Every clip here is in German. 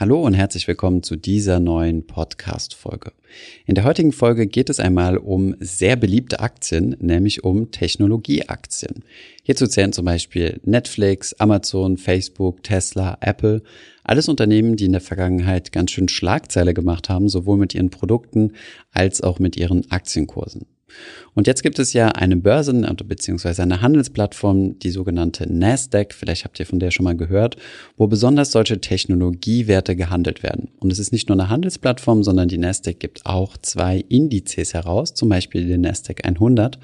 Hallo und herzlich willkommen zu dieser neuen Podcast-Folge. In der heutigen Folge geht es einmal um sehr beliebte Aktien, nämlich um Technologieaktien. Hierzu zählen zum Beispiel Netflix, Amazon, Facebook, Tesla, Apple. Alles Unternehmen, die in der Vergangenheit ganz schön Schlagzeile gemacht haben, sowohl mit ihren Produkten als auch mit ihren Aktienkursen. Und jetzt gibt es ja eine Börse bzw. eine Handelsplattform, die sogenannte Nasdaq, vielleicht habt ihr von der schon mal gehört, wo besonders solche Technologiewerte gehandelt werden. Und es ist nicht nur eine Handelsplattform, sondern die Nasdaq gibt auch zwei Indizes heraus, zum Beispiel den Nasdaq 100,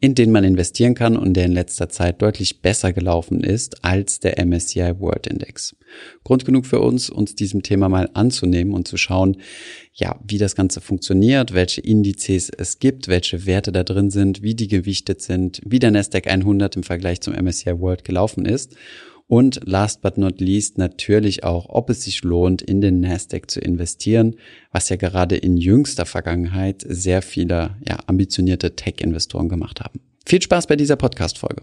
in den man investieren kann und der in letzter Zeit deutlich besser gelaufen ist als der MSCI World Index. Grund genug für uns, uns diesem Thema mal anzunehmen und zu schauen, ja, wie das Ganze funktioniert, welche Indizes es gibt, welche Werte da drin sind, wie die gewichtet sind, wie der Nasdaq 100 im Vergleich zum MSCI World gelaufen ist. Und last but not least natürlich auch, ob es sich lohnt, in den Nasdaq zu investieren, was ja gerade in jüngster Vergangenheit sehr viele ja, ambitionierte Tech-Investoren gemacht haben. Viel Spaß bei dieser Podcast-Folge.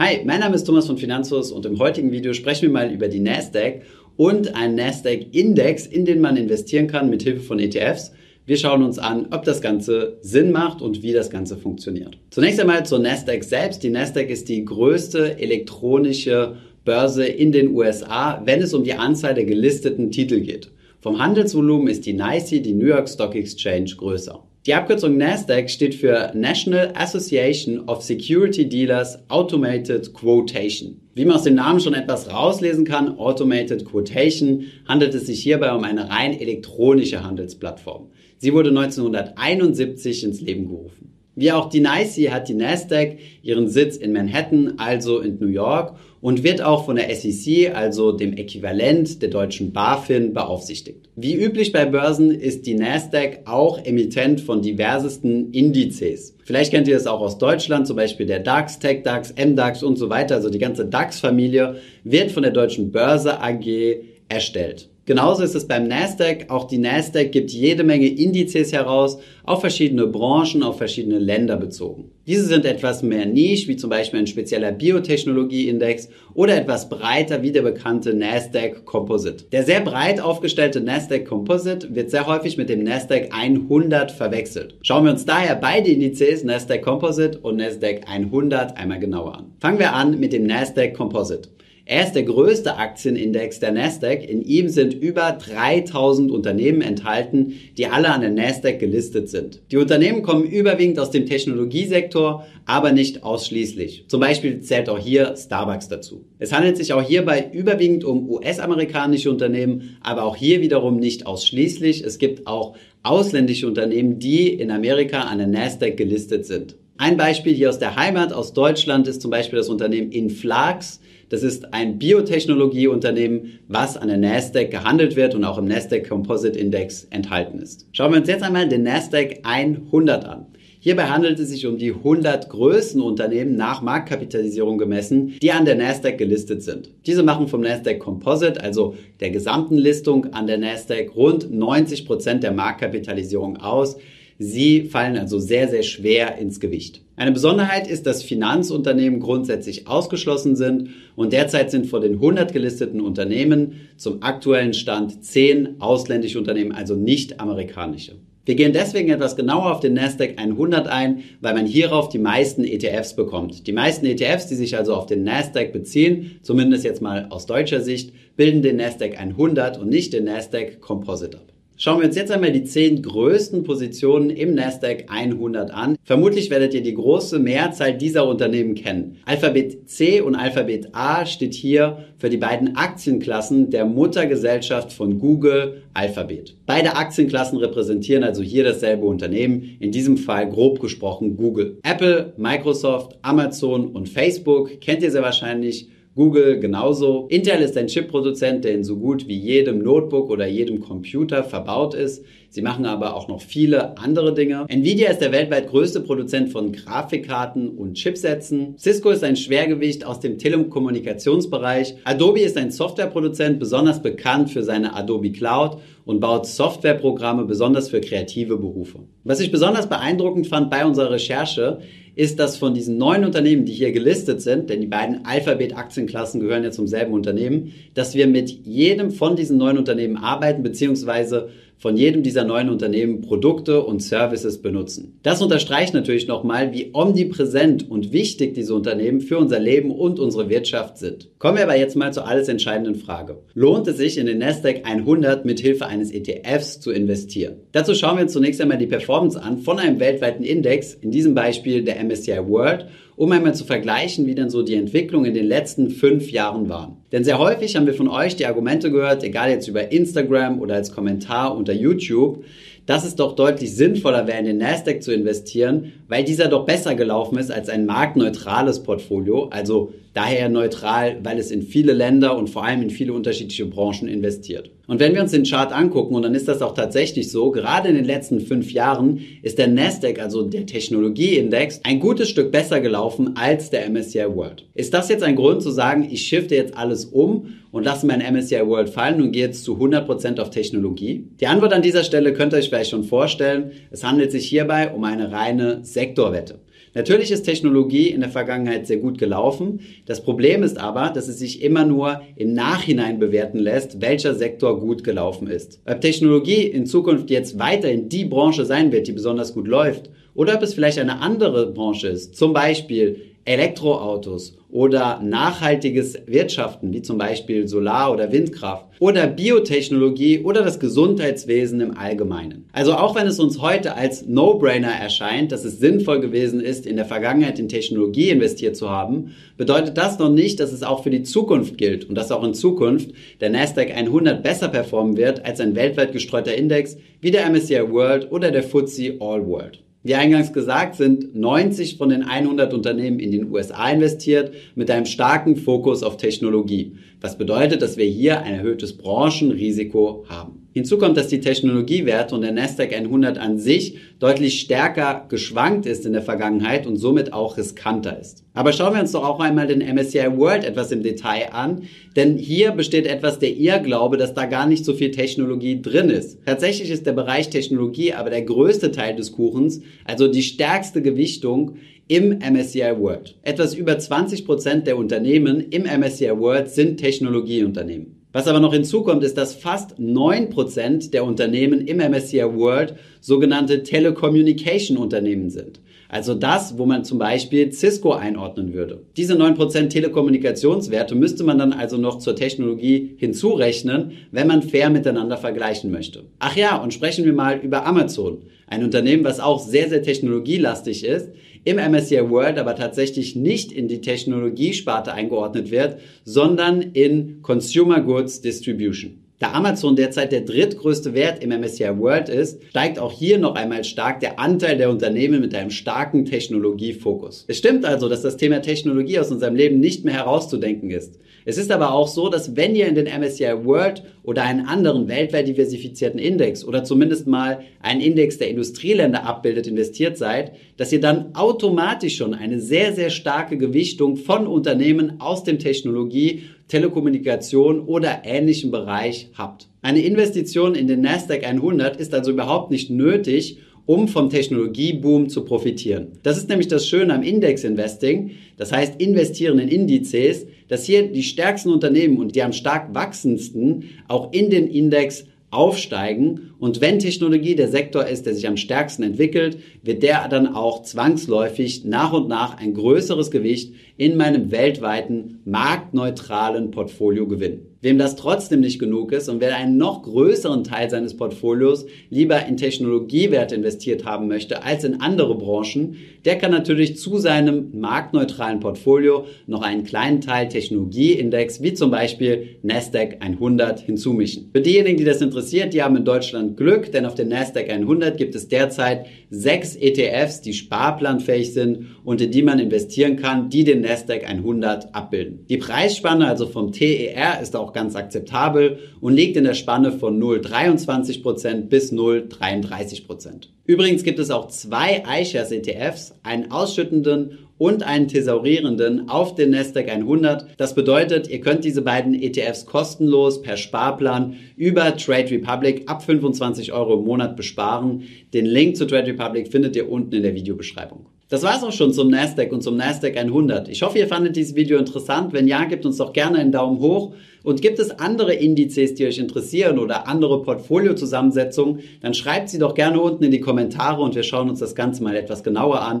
Hi, mein Name ist Thomas von Finanzos und im heutigen Video sprechen wir mal über die Nasdaq und einen Nasdaq-Index, in den man investieren kann mit Hilfe von ETFs. Wir schauen uns an, ob das Ganze Sinn macht und wie das Ganze funktioniert. Zunächst einmal zur Nasdaq selbst. Die Nasdaq ist die größte elektronische Börse in den USA, wenn es um die Anzahl der gelisteten Titel geht. Vom Handelsvolumen ist die NYSE, die New York Stock Exchange, größer. Die Abkürzung NASDAQ steht für National Association of Security Dealers Automated Quotation. Wie man aus dem Namen schon etwas rauslesen kann, Automated Quotation, handelt es sich hierbei um eine rein elektronische Handelsplattform. Sie wurde 1971 ins Leben gerufen. Wie auch die NYSE hat die Nasdaq ihren Sitz in Manhattan, also in New York, und wird auch von der SEC, also dem Äquivalent der deutschen BaFin, beaufsichtigt. Wie üblich bei Börsen ist die Nasdaq auch Emittent von diversesten Indizes. Vielleicht kennt ihr es auch aus Deutschland, zum Beispiel der DAX, TechDAX, MDAX und so weiter. Also die ganze DAX-Familie wird von der deutschen Börse AG erstellt. Genauso ist es beim Nasdaq. Auch die Nasdaq gibt jede Menge Indizes heraus, auf verschiedene Branchen, auf verschiedene Länder bezogen. Diese sind etwas mehr Niche, wie zum Beispiel ein spezieller Biotechnologie-Index oder etwas breiter wie der bekannte Nasdaq Composite. Der sehr breit aufgestellte Nasdaq Composite wird sehr häufig mit dem Nasdaq 100 verwechselt. Schauen wir uns daher beide Indizes Nasdaq Composite und Nasdaq 100 einmal genauer an. Fangen wir an mit dem Nasdaq Composite. Er ist der größte Aktienindex der Nasdaq. In ihm sind über 3000 Unternehmen enthalten, die alle an der Nasdaq gelistet sind. Die Unternehmen kommen überwiegend aus dem Technologiesektor, aber nicht ausschließlich. Zum Beispiel zählt auch hier Starbucks dazu. Es handelt sich auch hierbei überwiegend um US-amerikanische Unternehmen, aber auch hier wiederum nicht ausschließlich. Es gibt auch ausländische Unternehmen, die in Amerika an der Nasdaq gelistet sind. Ein Beispiel hier aus der Heimat, aus Deutschland, ist zum Beispiel das Unternehmen Inflax. Das ist ein Biotechnologieunternehmen, was an der Nasdaq gehandelt wird und auch im Nasdaq Composite Index enthalten ist. Schauen wir uns jetzt einmal den Nasdaq 100 an. Hierbei handelt es sich um die 100 größten Unternehmen nach Marktkapitalisierung gemessen, die an der Nasdaq gelistet sind. Diese machen vom Nasdaq Composite, also der gesamten Listung an der Nasdaq, rund 90 Prozent der Marktkapitalisierung aus. Sie fallen also sehr, sehr schwer ins Gewicht. Eine Besonderheit ist, dass Finanzunternehmen grundsätzlich ausgeschlossen sind und derzeit sind vor den 100 gelisteten Unternehmen zum aktuellen Stand 10 ausländische Unternehmen, also nicht amerikanische. Wir gehen deswegen etwas genauer auf den Nasdaq 100 ein, weil man hierauf die meisten ETFs bekommt. Die meisten ETFs, die sich also auf den Nasdaq beziehen, zumindest jetzt mal aus deutscher Sicht, bilden den Nasdaq 100 und nicht den Nasdaq Composite ab. Schauen wir uns jetzt einmal die zehn größten Positionen im Nasdaq 100 an. Vermutlich werdet ihr die große Mehrzahl dieser Unternehmen kennen. Alphabet C und Alphabet A steht hier für die beiden Aktienklassen der Muttergesellschaft von Google, Alphabet. Beide Aktienklassen repräsentieren also hier dasselbe Unternehmen, in diesem Fall grob gesprochen Google. Apple, Microsoft, Amazon und Facebook kennt ihr sehr wahrscheinlich Google genauso. Intel ist ein Chipproduzent, der in so gut wie jedem Notebook oder jedem Computer verbaut ist. Sie machen aber auch noch viele andere Dinge. Nvidia ist der weltweit größte Produzent von Grafikkarten und Chipsätzen. Cisco ist ein Schwergewicht aus dem Telekommunikationsbereich. Adobe ist ein Softwareproduzent, besonders bekannt für seine Adobe Cloud und baut Softwareprogramme besonders für kreative Berufe. Was ich besonders beeindruckend fand bei unserer Recherche, ist, dass von diesen neun Unternehmen, die hier gelistet sind, denn die beiden Alphabet-Aktienklassen gehören ja zum selben Unternehmen, dass wir mit jedem von diesen neun Unternehmen arbeiten, beziehungsweise von jedem dieser neuen Unternehmen Produkte und Services benutzen. Das unterstreicht natürlich nochmal, wie omnipräsent und wichtig diese Unternehmen für unser Leben und unsere Wirtschaft sind. Kommen wir aber jetzt mal zur alles entscheidenden Frage. Lohnt es sich in den Nasdaq 100 mit Hilfe eines ETFs zu investieren? Dazu schauen wir uns zunächst einmal die Performance an von einem weltweiten Index, in diesem Beispiel der MSCI World um einmal zu vergleichen, wie denn so die Entwicklung in den letzten fünf Jahren waren. Denn sehr häufig haben wir von euch die Argumente gehört, egal jetzt über Instagram oder als Kommentar unter YouTube, dass es doch deutlich sinnvoller wäre, in den Nasdaq zu investieren, weil dieser doch besser gelaufen ist als ein marktneutrales Portfolio, also daher neutral, weil es in viele Länder und vor allem in viele unterschiedliche Branchen investiert. Und wenn wir uns den Chart angucken, und dann ist das auch tatsächlich so, gerade in den letzten fünf Jahren ist der Nasdaq, also der Technologieindex, ein gutes Stück besser gelaufen als der MSCI World. Ist das jetzt ein Grund zu sagen, ich shifte jetzt alles um und lasse mein MSCI World fallen und gehe jetzt zu 100% auf Technologie? Die Antwort an dieser Stelle könnt ihr euch vielleicht schon vorstellen. Es handelt sich hierbei um eine reine Sektorwette. Natürlich ist Technologie in der Vergangenheit sehr gut gelaufen. Das Problem ist aber, dass es sich immer nur im Nachhinein bewerten lässt, welcher Sektor gut gelaufen ist. Ob Technologie in Zukunft jetzt weiterhin die Branche sein wird, die besonders gut läuft, oder ob es vielleicht eine andere Branche ist, zum Beispiel Elektroautos oder nachhaltiges Wirtschaften, wie zum Beispiel Solar- oder Windkraft oder Biotechnologie oder das Gesundheitswesen im Allgemeinen. Also auch wenn es uns heute als No-Brainer erscheint, dass es sinnvoll gewesen ist, in der Vergangenheit in Technologie investiert zu haben, bedeutet das noch nicht, dass es auch für die Zukunft gilt und dass auch in Zukunft der Nasdaq 100 besser performen wird als ein weltweit gestreuter Index wie der MSCI World oder der FTSE All World. Wie eingangs gesagt, sind 90 von den 100 Unternehmen in den USA investiert mit einem starken Fokus auf Technologie. Was bedeutet, dass wir hier ein erhöhtes Branchenrisiko haben. Hinzu kommt, dass die Technologiewerte und der Nasdaq 100 an sich deutlich stärker geschwankt ist in der Vergangenheit und somit auch riskanter ist. Aber schauen wir uns doch auch einmal den MSCI World etwas im Detail an, denn hier besteht etwas der Irrglaube, dass da gar nicht so viel Technologie drin ist. Tatsächlich ist der Bereich Technologie aber der größte Teil des Kuchens, also die stärkste Gewichtung im MSCI World. Etwas über 20 Prozent der Unternehmen im MSCI World sind Technologieunternehmen. Was aber noch hinzukommt, ist, dass fast 9% der Unternehmen im MSCI World sogenannte Telecommunication-Unternehmen sind. Also das, wo man zum Beispiel Cisco einordnen würde. Diese 9% Telekommunikationswerte müsste man dann also noch zur Technologie hinzurechnen, wenn man fair miteinander vergleichen möchte. Ach ja, und sprechen wir mal über Amazon. Ein Unternehmen, was auch sehr, sehr technologielastig ist, im MSCI World aber tatsächlich nicht in die Technologiesparte eingeordnet wird, sondern in Consumer Goods Distribution. Da Amazon derzeit der drittgrößte Wert im MSCI World ist, steigt auch hier noch einmal stark der Anteil der Unternehmen mit einem starken Technologiefokus. Es stimmt also, dass das Thema Technologie aus unserem Leben nicht mehr herauszudenken ist. Es ist aber auch so, dass wenn ihr in den MSCI World oder einen anderen weltweit diversifizierten Index oder zumindest mal einen Index der Industrieländer abbildet, investiert seid, dass ihr dann automatisch schon eine sehr, sehr starke Gewichtung von Unternehmen aus dem Technologie Telekommunikation oder ähnlichen Bereich habt. Eine Investition in den Nasdaq 100 ist also überhaupt nicht nötig, um vom Technologieboom zu profitieren. Das ist nämlich das Schöne am Index-Investing, das heißt investieren in Indizes, dass hier die stärksten Unternehmen und die am stark wachsendsten auch in den Index aufsteigen. Und wenn Technologie der Sektor ist, der sich am stärksten entwickelt, wird der dann auch zwangsläufig nach und nach ein größeres Gewicht in meinem weltweiten marktneutralen Portfolio gewinnen. Wem das trotzdem nicht genug ist und wer einen noch größeren Teil seines Portfolios lieber in Technologiewerte investiert haben möchte als in andere Branchen, der kann natürlich zu seinem marktneutralen Portfolio noch einen kleinen Teil Technologieindex wie zum Beispiel Nasdaq 100 hinzumischen. Für diejenigen, die das interessiert, die haben in Deutschland Glück, denn auf den Nasdaq 100 gibt es derzeit sechs ETFs, die sparplanfähig sind und in die man investieren kann, die den Nasdaq 100 abbilden. Die Preisspanne also vom TER ist auch ganz akzeptabel und liegt in der Spanne von 0,23% bis 0,33%. Übrigens gibt es auch zwei iShares ETFs, einen ausschüttenden und einen thesaurierenden auf den Nasdaq 100. Das bedeutet, ihr könnt diese beiden ETFs kostenlos per Sparplan über Trade Republic ab 25 Euro im Monat besparen. Den Link zu Trade Republic findet ihr unten in der Videobeschreibung. Das war's auch schon zum Nasdaq und zum Nasdaq 100. Ich hoffe, ihr fandet dieses Video interessant. Wenn ja, gebt uns doch gerne einen Daumen hoch. Und gibt es andere Indizes, die euch interessieren oder andere Portfoliozusammensetzungen, dann schreibt sie doch gerne unten in die Kommentare und wir schauen uns das Ganze mal etwas genauer an.